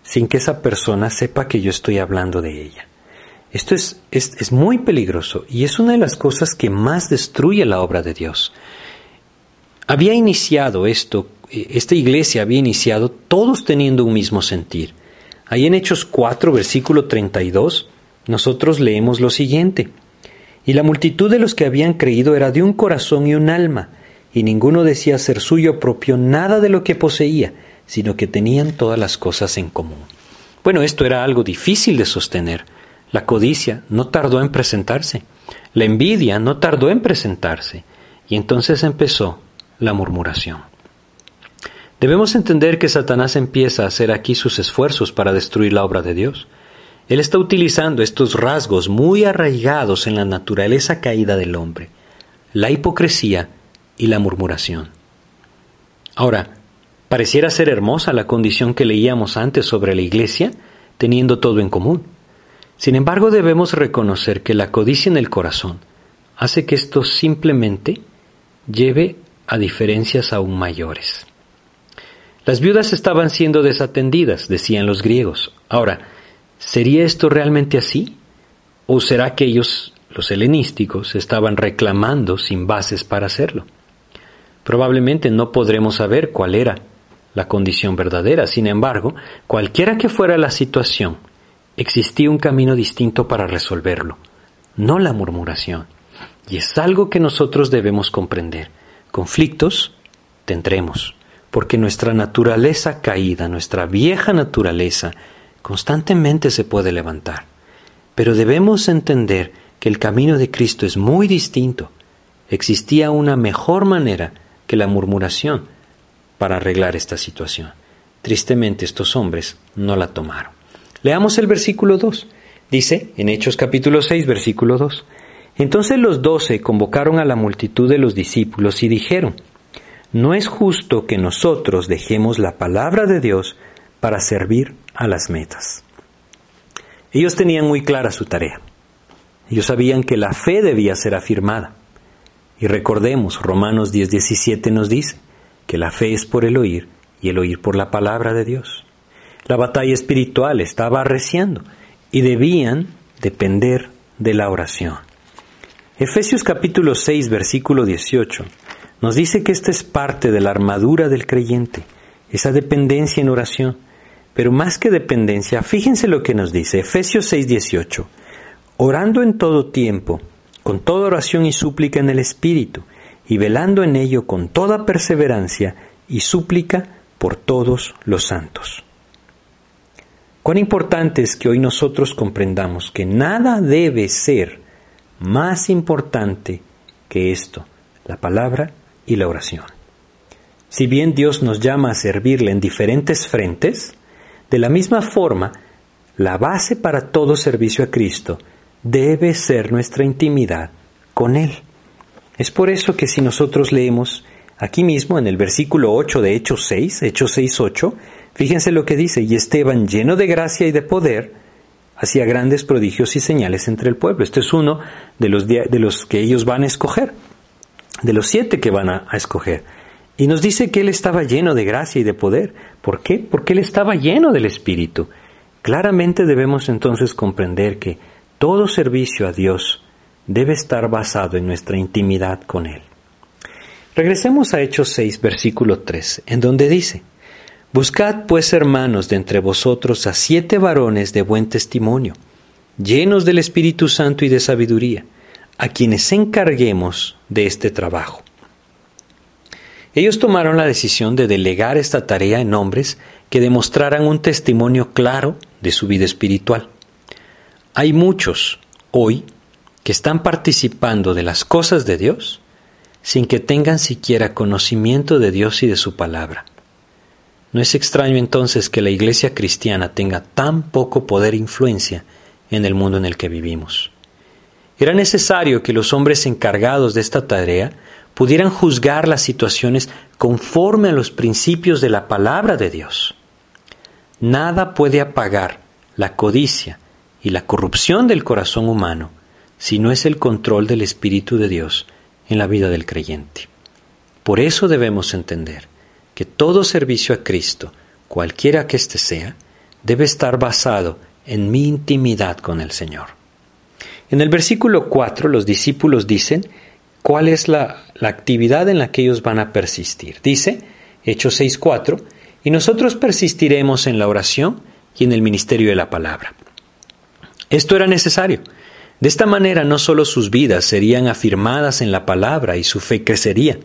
Speaker 1: sin que esa persona sepa que yo estoy hablando de ella. Esto es, es, muy peligroso y es una de las cosas que más destruye la obra de Dios. Había iniciado esto, eh, esta iglesia había iniciado todos teniendo un mismo sentir. Ahí en Hechos 4, versículo 32, nosotros leemos lo siguiente. Y la multitud de los que habían creído era de un corazón y un alma, y ninguno decía ser suyo propio nada de lo que poseía, sino que tenían todas las cosas en común. Bueno, esto era algo difícil de sostener. La codicia no tardó en presentarse, la envidia no tardó en presentarse, y entonces empezó la murmuración. Debemos entender que Satanás empieza a hacer aquí sus esfuerzos para destruir la obra de Dios. Él está utilizando estos rasgos muy arraigados en la naturaleza caída del hombre, la hipocresía y la murmuración. Ahora, pareciera ser hermosa la condición que leíamos antes sobre la iglesia, teniendo todo en común. Sin embargo, debemos reconocer que la codicia en el corazón hace que esto simplemente lleve a diferencias aún mayores. Las viudas estaban siendo desatendidas, decían los griegos. Ahora, ¿sería esto realmente así? ¿O será que ellos, los helenísticos, estaban reclamando sin bases para hacerlo? Probablemente no podremos saber cuál era la condición verdadera. Sin embargo, cualquiera que fuera la situación, existía un camino distinto para resolverlo, no la murmuración. Y es algo que nosotros debemos comprender. Conflictos tendremos porque nuestra naturaleza caída, nuestra vieja naturaleza, constantemente se puede levantar. Pero debemos entender que el camino de Cristo es muy distinto. Existía una mejor manera la murmuración para arreglar esta situación. Tristemente estos hombres no la tomaron. Leamos el versículo 2. Dice en Hechos capítulo 6, versículo 2. Entonces los doce convocaron a la multitud de los discípulos y dijeron, no es justo que nosotros dejemos la palabra de Dios para servir a las metas. Ellos tenían muy clara su tarea. Ellos sabían que la fe debía ser afirmada. Y recordemos, Romanos 10:17 nos dice que la fe es por el oír y el oír por la palabra de Dios. La batalla espiritual estaba arreciando y debían depender de la oración. Efesios capítulo 6, versículo 18 nos dice que esta es parte de la armadura del creyente, esa dependencia en oración. Pero más que dependencia, fíjense lo que nos dice Efesios 6:18, orando en todo tiempo, con toda oración y súplica en el Espíritu, y velando en ello con toda perseverancia y súplica por todos los santos. Cuán importante es que hoy nosotros comprendamos que nada debe ser más importante que esto, la palabra y la oración. Si bien Dios nos llama a servirle en diferentes frentes, de la misma forma, la base para todo servicio a Cristo debe ser nuestra intimidad con Él. Es por eso que si nosotros leemos aquí mismo en el versículo 8 de Hechos 6, Hechos 6, 8, fíjense lo que dice, y Esteban, lleno de gracia y de poder, hacía grandes prodigios y señales entre el pueblo. Este es uno de los, de los que ellos van a escoger de los siete que van a, escoger. Y nos dice que él estaba lleno de gracia y de poder. ¿Por qué? Porque él estaba lleno del Espíritu. Claramente debemos entonces comprender que todo servicio a Dios debe estar basado en nuestra intimidad con Él. Regresemos a Hechos 6, versículo 3, en donde dice, Buscad pues hermanos de entre vosotros a siete varones de buen testimonio, llenos del Espíritu Santo y de sabiduría, a quienes encarguemos de este trabajo. Ellos tomaron la decisión de delegar esta tarea en hombres que demostraran un testimonio claro de su vida espiritual. Hay muchos hoy que están participando de las cosas de Dios sin que tengan siquiera conocimiento de Dios y de su palabra. No es extraño entonces que la iglesia cristiana tenga tan poco poder e influencia en el mundo en el que vivimos. Era necesario que los hombres encargados de esta tarea pudieran juzgar las situaciones conforme a los principios de la palabra de Dios. Nada puede apagar la codicia y la corrupción del corazón humano si no es el control del Espíritu de Dios en la vida del creyente. Por eso debemos entender que todo servicio a Cristo, cualquiera que éste sea, debe estar basado en mi intimidad con el Señor. En el versículo 4 los discípulos dicen cuál es la, actividad en la que ellos van a persistir. Dice, Hechos 6.4, y nosotros persistiremos en la oración y en el ministerio de la palabra. Esto era necesario. De esta manera no solo sus vidas serían afirmadas en la palabra y su fe crecería,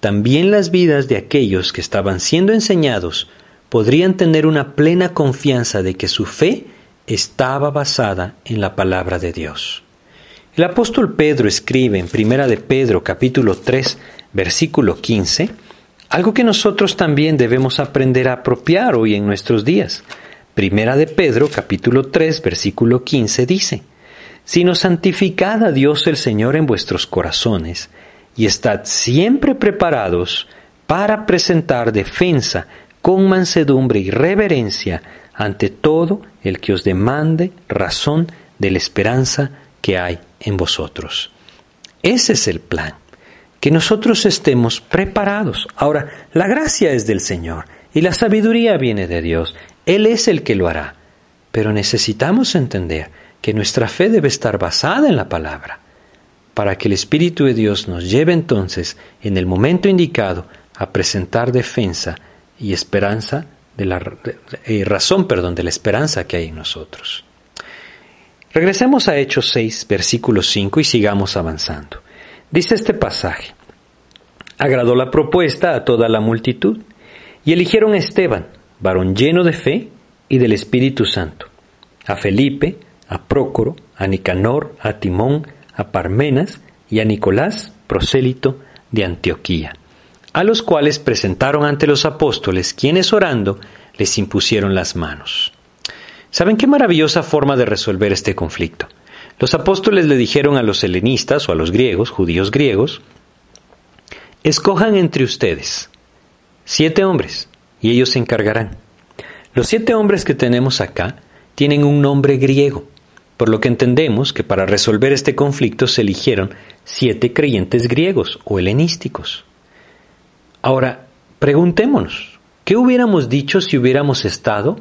Speaker 1: también las vidas de aquellos que estaban siendo enseñados podrían tener una plena confianza de que su fe estaba basada en la palabra de Dios. El apóstol Pedro escribe en Primera de Pedro capítulo 3 versículo 15 algo que nosotros también debemos aprender a apropiar hoy en nuestros días. Primera de Pedro capítulo 3 versículo 15 dice, Sino santificad a Dios el Señor en vuestros corazones y estad siempre preparados para presentar defensa con mansedumbre y reverencia ante todo el que os demande razón de la esperanza que hay en vosotros. Ese es el plan, que nosotros estemos preparados. Ahora, la gracia es del Señor y la sabiduría viene de Dios. Él es el que lo hará. Pero necesitamos entender que nuestra fe debe estar basada en la palabra, para que el Espíritu de Dios nos lleve entonces, en el momento indicado, a presentar defensa y esperanza de la eh, razón, perdón, de la esperanza que hay en nosotros. Regresemos a Hechos 6, versículo 5 y sigamos avanzando. Dice este pasaje, agradó la propuesta a toda la multitud y eligieron a Esteban, varón lleno de fe y del Espíritu Santo, a Felipe, a Prócoro, a Nicanor, a Timón, a Parmenas y a Nicolás, prosélito de Antioquía a los cuales presentaron ante los apóstoles, quienes orando les impusieron las manos. ¿Saben qué maravillosa forma de resolver este conflicto? Los apóstoles le dijeron a los helenistas o a los griegos, judíos griegos, escojan entre ustedes siete hombres y ellos se encargarán. Los siete hombres que tenemos acá tienen un nombre griego, por lo que entendemos que para resolver este conflicto se eligieron siete creyentes griegos o helenísticos. Ahora, preguntémonos, ¿qué hubiéramos dicho si hubiéramos estado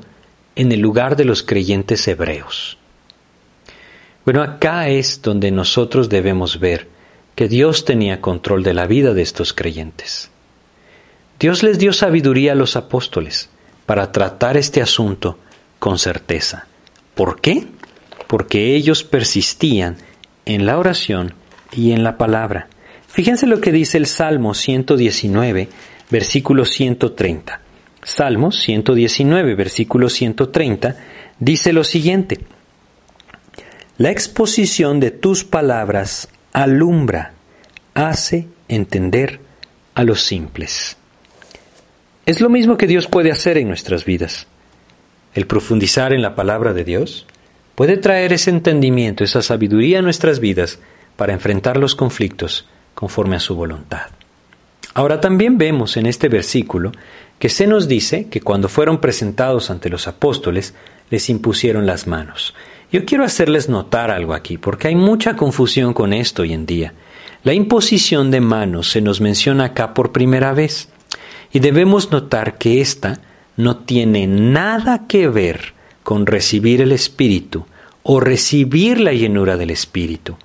Speaker 1: en el lugar de los creyentes hebreos? Bueno, acá es donde nosotros debemos ver que Dios tenía control de la vida de estos creyentes. Dios les dio sabiduría a los apóstoles para tratar este asunto con certeza. ¿Por qué? Porque ellos persistían en la oración y en la palabra. Fíjense lo que dice el Salmo 119, versículo 130. Salmo 119, versículo 130, dice lo siguiente. La exposición de tus palabras alumbra, hace entender a los simples. Es lo mismo que Dios puede hacer en nuestras vidas. El profundizar en la palabra de Dios puede traer ese entendimiento, esa sabiduría a nuestras vidas para enfrentar los conflictos conforme a su voluntad. Ahora también vemos en este versículo que se nos dice que cuando fueron presentados ante los apóstoles, les impusieron las manos. Yo quiero hacerles notar algo aquí, porque hay mucha confusión con esto hoy en día. La imposición de manos se nos menciona acá por primera vez, y debemos notar que ésta no tiene nada que ver con recibir el Espíritu o recibir la llenura del Espíritu,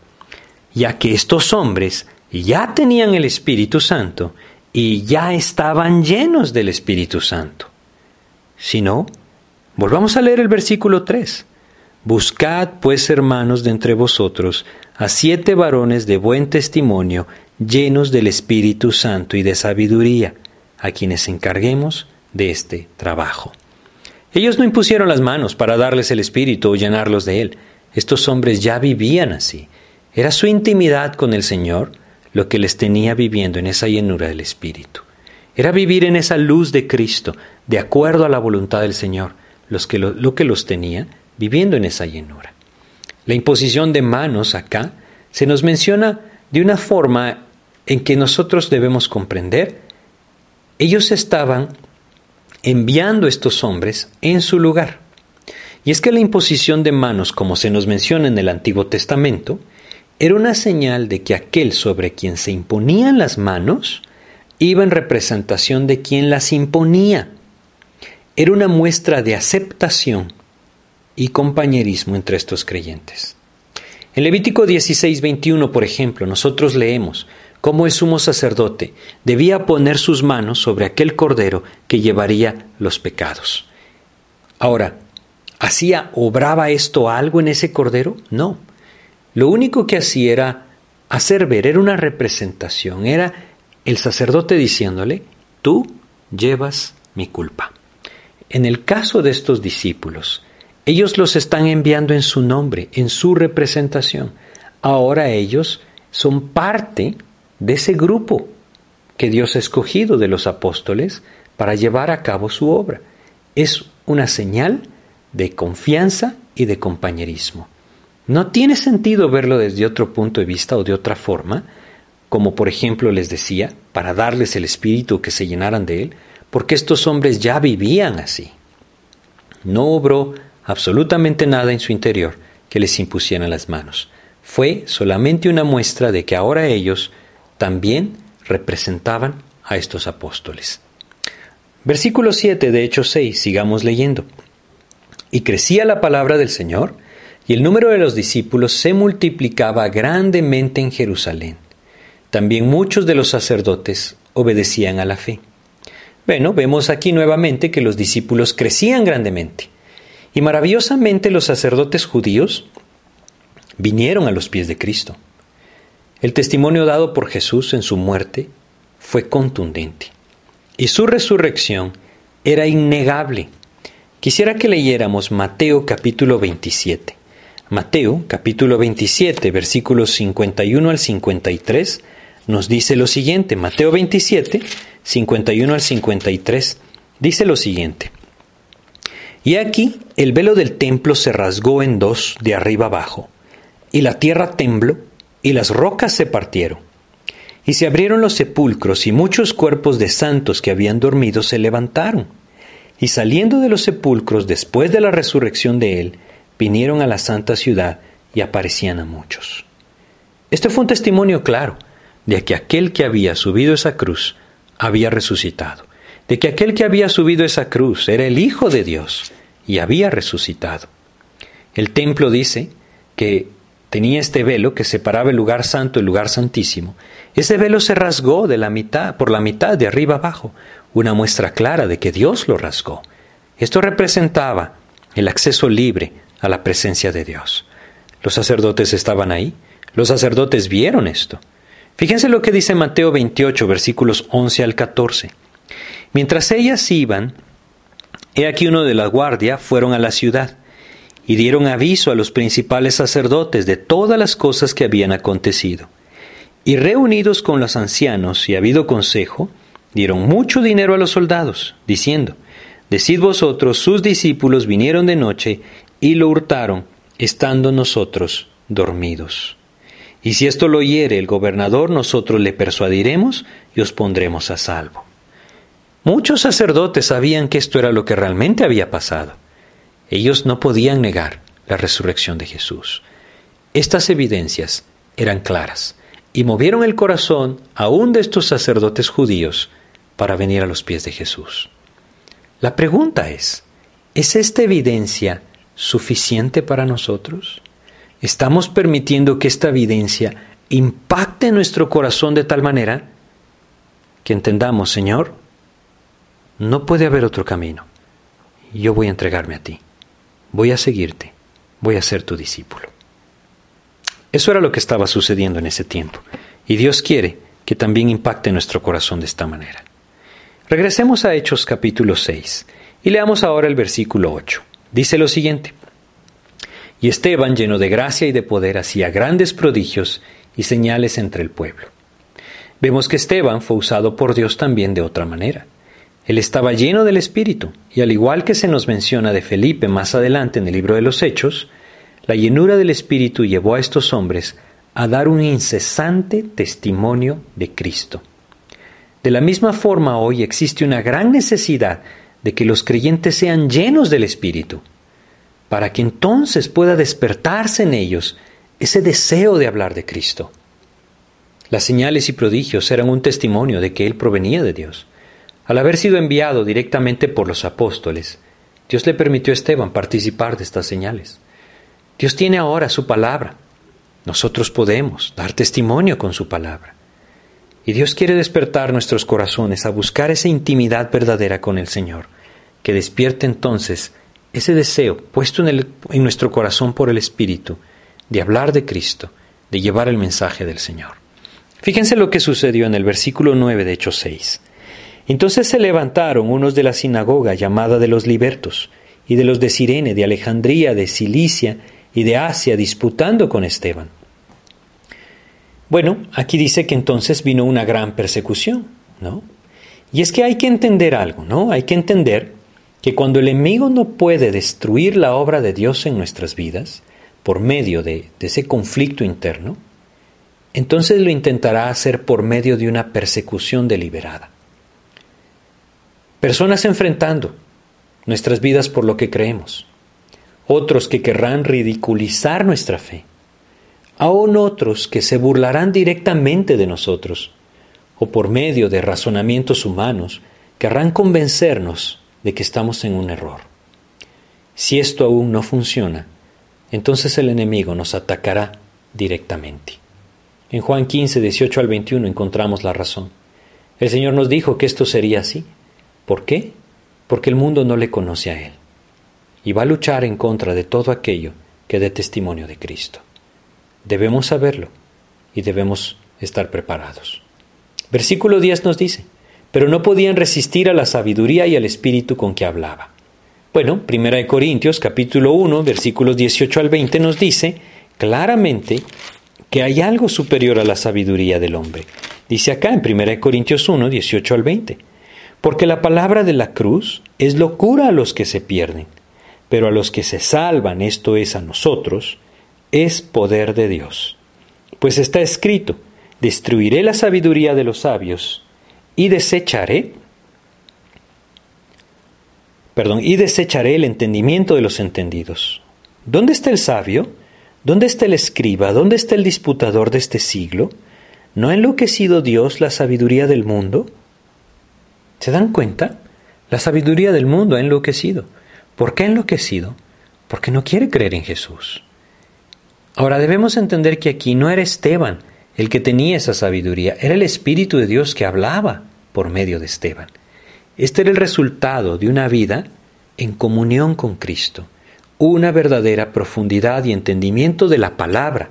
Speaker 1: ya que estos hombres ya tenían el Espíritu Santo y ya estaban llenos del Espíritu Santo. Si no, volvamos a leer el versículo 3. Buscad pues, hermanos, de entre vosotros a siete varones de buen testimonio, llenos del Espíritu Santo y de sabiduría, a quienes encarguemos de este trabajo. Ellos no impusieron las manos para darles el Espíritu o llenarlos de él. Estos hombres ya vivían así. Era su intimidad con el Señor lo que les tenía viviendo en esa llenura del Espíritu. Era vivir en esa luz de Cristo, de acuerdo a la voluntad del Señor, los que lo, que los tenía viviendo en esa llenura. La imposición de manos acá se nos menciona de una forma en que nosotros debemos comprender. Ellos estaban enviando estos hombres en su lugar. Y es que la imposición de manos, como se nos menciona en el Antiguo Testamento, era una señal de que aquel sobre quien se imponían las manos iba en representación de quien las imponía. Era una muestra de aceptación y compañerismo entre estos creyentes. En Levítico 16:21, por ejemplo, nosotros leemos cómo el sumo sacerdote debía poner sus manos sobre aquel cordero que llevaría los pecados. Ahora, ¿hacía, obraba esto algo en ese cordero? No lo único que hacía era hacer ver, era una representación, era el sacerdote diciéndole, tú llevas mi culpa. En el caso de estos discípulos, ellos los están enviando en su nombre, en su representación. Ahora ellos son parte de ese grupo que Dios ha escogido de los apóstoles para llevar a cabo su obra. Es una señal de confianza y de compañerismo. No tiene sentido verlo desde otro punto de vista o de otra forma, como por ejemplo les decía, para darles el espíritu que se llenaran de él, porque estos hombres ya vivían así. No obró absolutamente nada en su interior que les impusieran las manos. Fue solamente una muestra de que ahora ellos también representaban a estos apóstoles. Versículo 7 de Hechos 6, sigamos leyendo. Y crecía la palabra del Señor, y el número de los discípulos se multiplicaba grandemente en Jerusalén. También muchos de los sacerdotes obedecían a la fe. Bueno, vemos aquí nuevamente que los discípulos crecían grandemente. Y maravillosamente los sacerdotes judíos vinieron a los pies de Cristo. El testimonio dado por Jesús en su muerte fue contundente y su resurrección era innegable. Quisiera que leyéramos Mateo capítulo 27. Mateo capítulo 27 versículos 51 al 53 nos dice lo siguiente. Mateo 27 51 al 53 dice lo siguiente. Y aquí el velo del templo se rasgó en dos de arriba abajo, y la tierra tembló, y las rocas se partieron. Y se abrieron los sepulcros, y muchos cuerpos de santos que habían dormido se levantaron y saliendo de los sepulcros después de la resurrección de él, vinieron a la santa ciudad y aparecían a muchos. Este fue un testimonio claro de que aquel que había subido esa cruz había resucitado, de que aquel que había subido esa cruz era el Hijo de Dios y había resucitado. El templo dice que tenía este velo que separaba el lugar santo del lugar santísimo. Ese velo se rasgó de la mitad, por la mitad, de arriba abajo, una muestra clara de que Dios lo rasgó. Esto representaba el acceso libre a la presencia de Dios. Los sacerdotes estaban ahí, los sacerdotes vieron esto. Fíjense lo que dice Mateo 28, versículos 11 al 14. Mientras ellas iban, he aquí uno de la guardia fueron a la ciudad y dieron aviso a los principales sacerdotes de todas las cosas que habían acontecido. Y reunidos con los ancianos y habido consejo, dieron mucho dinero a los soldados, diciendo, Decid vosotros, sus discípulos vinieron de noche y lo hurtaron, estando nosotros dormidos. Y si esto lo oyere el gobernador, nosotros le persuadiremos y os pondremos a salvo. Muchos sacerdotes sabían que esto era lo que realmente había pasado. Ellos no podían negar la resurrección de Jesús. Estas evidencias eran claras y movieron el corazón aún de estos sacerdotes judíos para venir a los pies de Jesús. La pregunta es, ¿es esta evidencia suficiente para nosotros? ¿Estamos permitiendo que esta evidencia impacte nuestro corazón de tal manera que entendamos, Señor, no puede haber otro camino. Yo voy a entregarme a ti, voy a seguirte, voy a ser tu discípulo. Eso era lo que estaba sucediendo en ese tiempo, y Dios quiere que también impacte nuestro corazón de esta manera. Regresemos a Hechos capítulo 6 y leamos ahora el versículo 8. Dice lo siguiente. Y Esteban, lleno de gracia y de poder, hacía grandes prodigios y señales entre el pueblo. Vemos que Esteban fue usado por Dios también de otra manera. Él estaba lleno del Espíritu, y al igual que se nos menciona de Felipe más adelante en el libro de los Hechos, la llenura del Espíritu llevó a estos hombres a dar un incesante testimonio de Cristo. De la misma forma hoy existe una gran necesidad de que los creyentes sean llenos del Espíritu, para que entonces pueda despertarse en ellos ese deseo de hablar de Cristo. Las señales y prodigios eran un testimonio de que Él provenía de Dios. Al haber sido enviado directamente por los apóstoles, Dios le permitió a Esteban participar de estas señales. Dios tiene ahora su palabra. Nosotros podemos dar testimonio con su palabra. Y Dios quiere despertar nuestros corazones a buscar esa intimidad verdadera con el Señor, que despierte entonces ese deseo puesto en, nuestro corazón por el Espíritu de hablar de Cristo, de llevar el mensaje del Señor. Fíjense lo que sucedió en el versículo 9 de Hechos 6. Entonces se levantaron unos de la sinagoga llamada de los libertos, y de los de Sirene, de Alejandría, de Cilicia y de Asia, disputando con Esteban. Bueno, aquí dice que entonces vino una gran persecución, ¿no? Y es que hay que entender algo, ¿no? Hay que entender que cuando el enemigo no puede destruir la obra de Dios en nuestras vidas, por medio de, de ese conflicto interno, entonces lo intentará hacer por medio de una persecución deliberada. Personas enfrentando nuestras vidas por lo que creemos, otros que querrán ridiculizar nuestra fe, aún otros que se burlarán directamente de nosotros, o por medio de razonamientos humanos, querrán convencernos de que estamos en un error. Si esto aún no funciona, entonces el enemigo nos atacará directamente. En Juan 15, 18 al 21 encontramos la razón. El Señor nos dijo que esto sería así. ¿Por qué? Porque el mundo no le conoce a Él y va a luchar en contra de todo aquello que dé testimonio de Cristo. Debemos saberlo y debemos estar preparados. Versículo 10 nos dice, pero no podían resistir a la sabiduría y al espíritu con que hablaba. Bueno, Primera de Corintios capítulo 1, versículos 18 al 20 nos dice claramente que hay algo superior a la sabiduría del hombre. Dice acá en 1 Corintios 1, 18 al 20. Porque la palabra de la cruz es locura a los que se pierden, pero a los que se salvan, esto es a nosotros, es poder de Dios. Pues está escrito, destruiré la sabiduría de los sabios y desecharé, perdón, y desecharé el entendimiento de los entendidos. ¿Dónde está el sabio? ¿Dónde está el escriba? ¿Dónde está el disputador de este siglo? ¿No ha enloquecido Dios la sabiduría del mundo? ¿Se dan cuenta? La sabiduría del mundo ha enloquecido. ¿Por qué ha enloquecido? Porque no quiere creer en Jesús. Ahora debemos entender que aquí no era Esteban el que tenía esa sabiduría, era el Espíritu de Dios que hablaba por medio de Esteban. Este era el resultado de una vida en comunión con Cristo una verdadera profundidad y entendimiento de la palabra,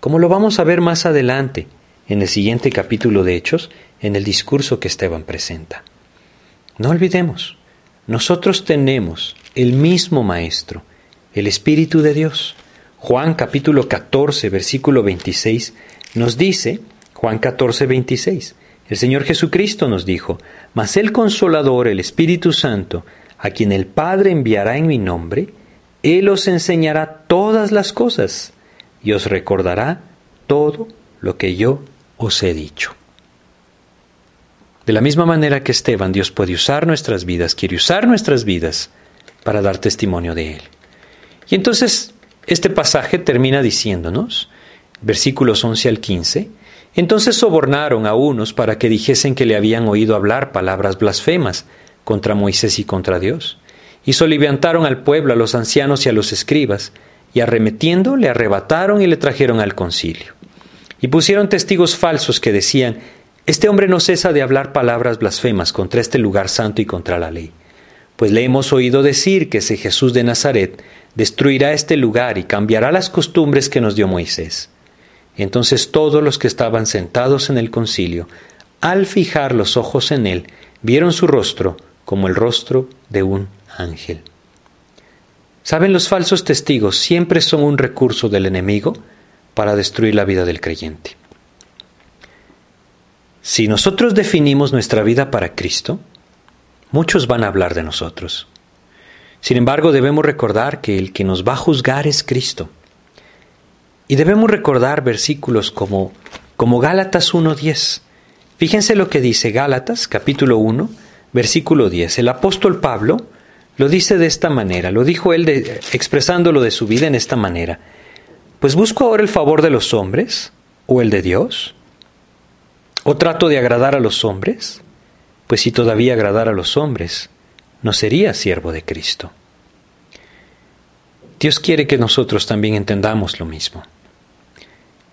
Speaker 1: como lo vamos a ver más adelante en el siguiente capítulo de Hechos, en el discurso que Esteban presenta. No olvidemos, nosotros tenemos el mismo Maestro, el Espíritu de Dios. Juan capítulo 14, versículo 26 nos dice, Juan 14, 26, el Señor Jesucristo nos dijo, mas el consolador, el Espíritu Santo, a quien el Padre enviará en mi nombre, él os enseñará todas las cosas y os recordará todo lo que yo os he dicho. De la misma manera que Esteban, Dios puede usar nuestras vidas, quiere usar nuestras vidas para dar testimonio de Él. Y entonces este pasaje termina diciéndonos, versículos 11 al 15, entonces sobornaron a unos para que dijesen que le habían oído hablar palabras blasfemas contra Moisés y contra Dios y soliviantaron al pueblo, a los ancianos y a los escribas, y arremetiendo le arrebataron y le trajeron al concilio. Y pusieron testigos falsos que decían, Este hombre no cesa de hablar palabras blasfemas contra este lugar santo y contra la ley. Pues le hemos oído decir que ese Jesús de Nazaret destruirá este lugar y cambiará las costumbres que nos dio Moisés. Entonces todos los que estaban sentados en el concilio, al fijar los ojos en él, vieron su rostro como el rostro de un ángel. Saben, los falsos testigos siempre son un recurso del enemigo para destruir la vida del creyente. Si nosotros definimos nuestra vida para Cristo, muchos van a hablar de nosotros. Sin embargo, debemos recordar que el que nos va a juzgar es Cristo. Y debemos recordar versículos como, como Gálatas 1.10. Fíjense lo que dice Gálatas capítulo 1, versículo 10. El apóstol Pablo lo dice de esta manera, lo dijo él expresándolo de su vida en esta manera. Pues busco ahora el favor de los hombres o el de Dios. ¿O trato de agradar a los hombres? Pues si todavía agradara a los hombres, no sería siervo de Cristo. Dios quiere que nosotros también entendamos lo mismo.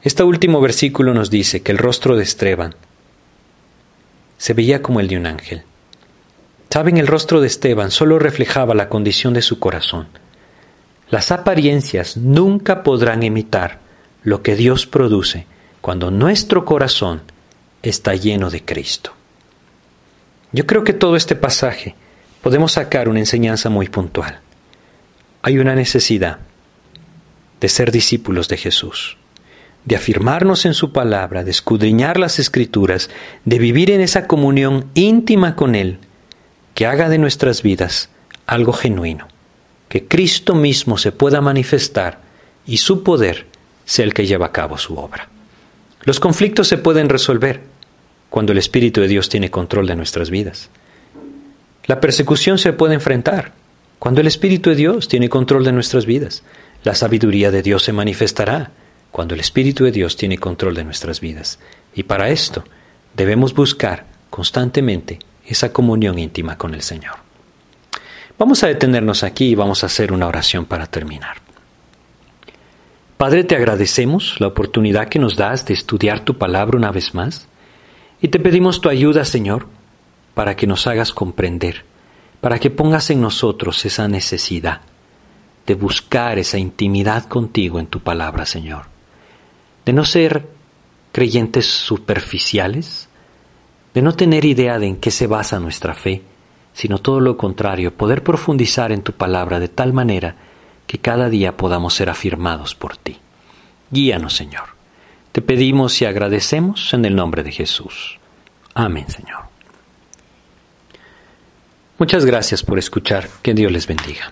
Speaker 1: Este último versículo nos dice que el rostro de Esteban se veía como el de un ángel. Saben, el rostro de Esteban solo reflejaba la condición de su corazón. Las apariencias nunca podrán imitar lo que Dios produce cuando nuestro corazón está lleno de Cristo. Yo creo que todo este pasaje podemos sacar una enseñanza muy puntual. Hay una necesidad de ser discípulos de Jesús, de afirmarnos en su palabra, de escudriñar las escrituras, de vivir en esa comunión íntima con Él, que haga de nuestras vidas algo genuino, que Cristo mismo se pueda manifestar y su poder sea el que lleva a cabo su obra. Los conflictos se pueden resolver cuando el Espíritu de Dios tiene control de nuestras vidas. La persecución se puede enfrentar cuando el Espíritu de Dios tiene control de nuestras vidas. La sabiduría de Dios se manifestará cuando el Espíritu de Dios tiene control de nuestras vidas. Y para esto debemos buscar constantemente esa comunión íntima con el Señor. Vamos a detenernos aquí y vamos a hacer una oración para terminar. Padre, te agradecemos la oportunidad que nos das de estudiar tu palabra una vez más y te pedimos tu ayuda, Señor, para que nos hagas comprender, para que pongas en nosotros esa necesidad de buscar esa intimidad contigo en tu palabra, Señor, de no ser creyentes superficiales, de no tener idea de en qué se basa nuestra fe, sino todo lo contrario, poder profundizar en tu palabra de tal manera que cada día podamos ser afirmados por ti. Guíanos, Señor. Te pedimos y agradecemos en el nombre de Jesús. Amén, Señor. Muchas gracias por escuchar. Que Dios les bendiga.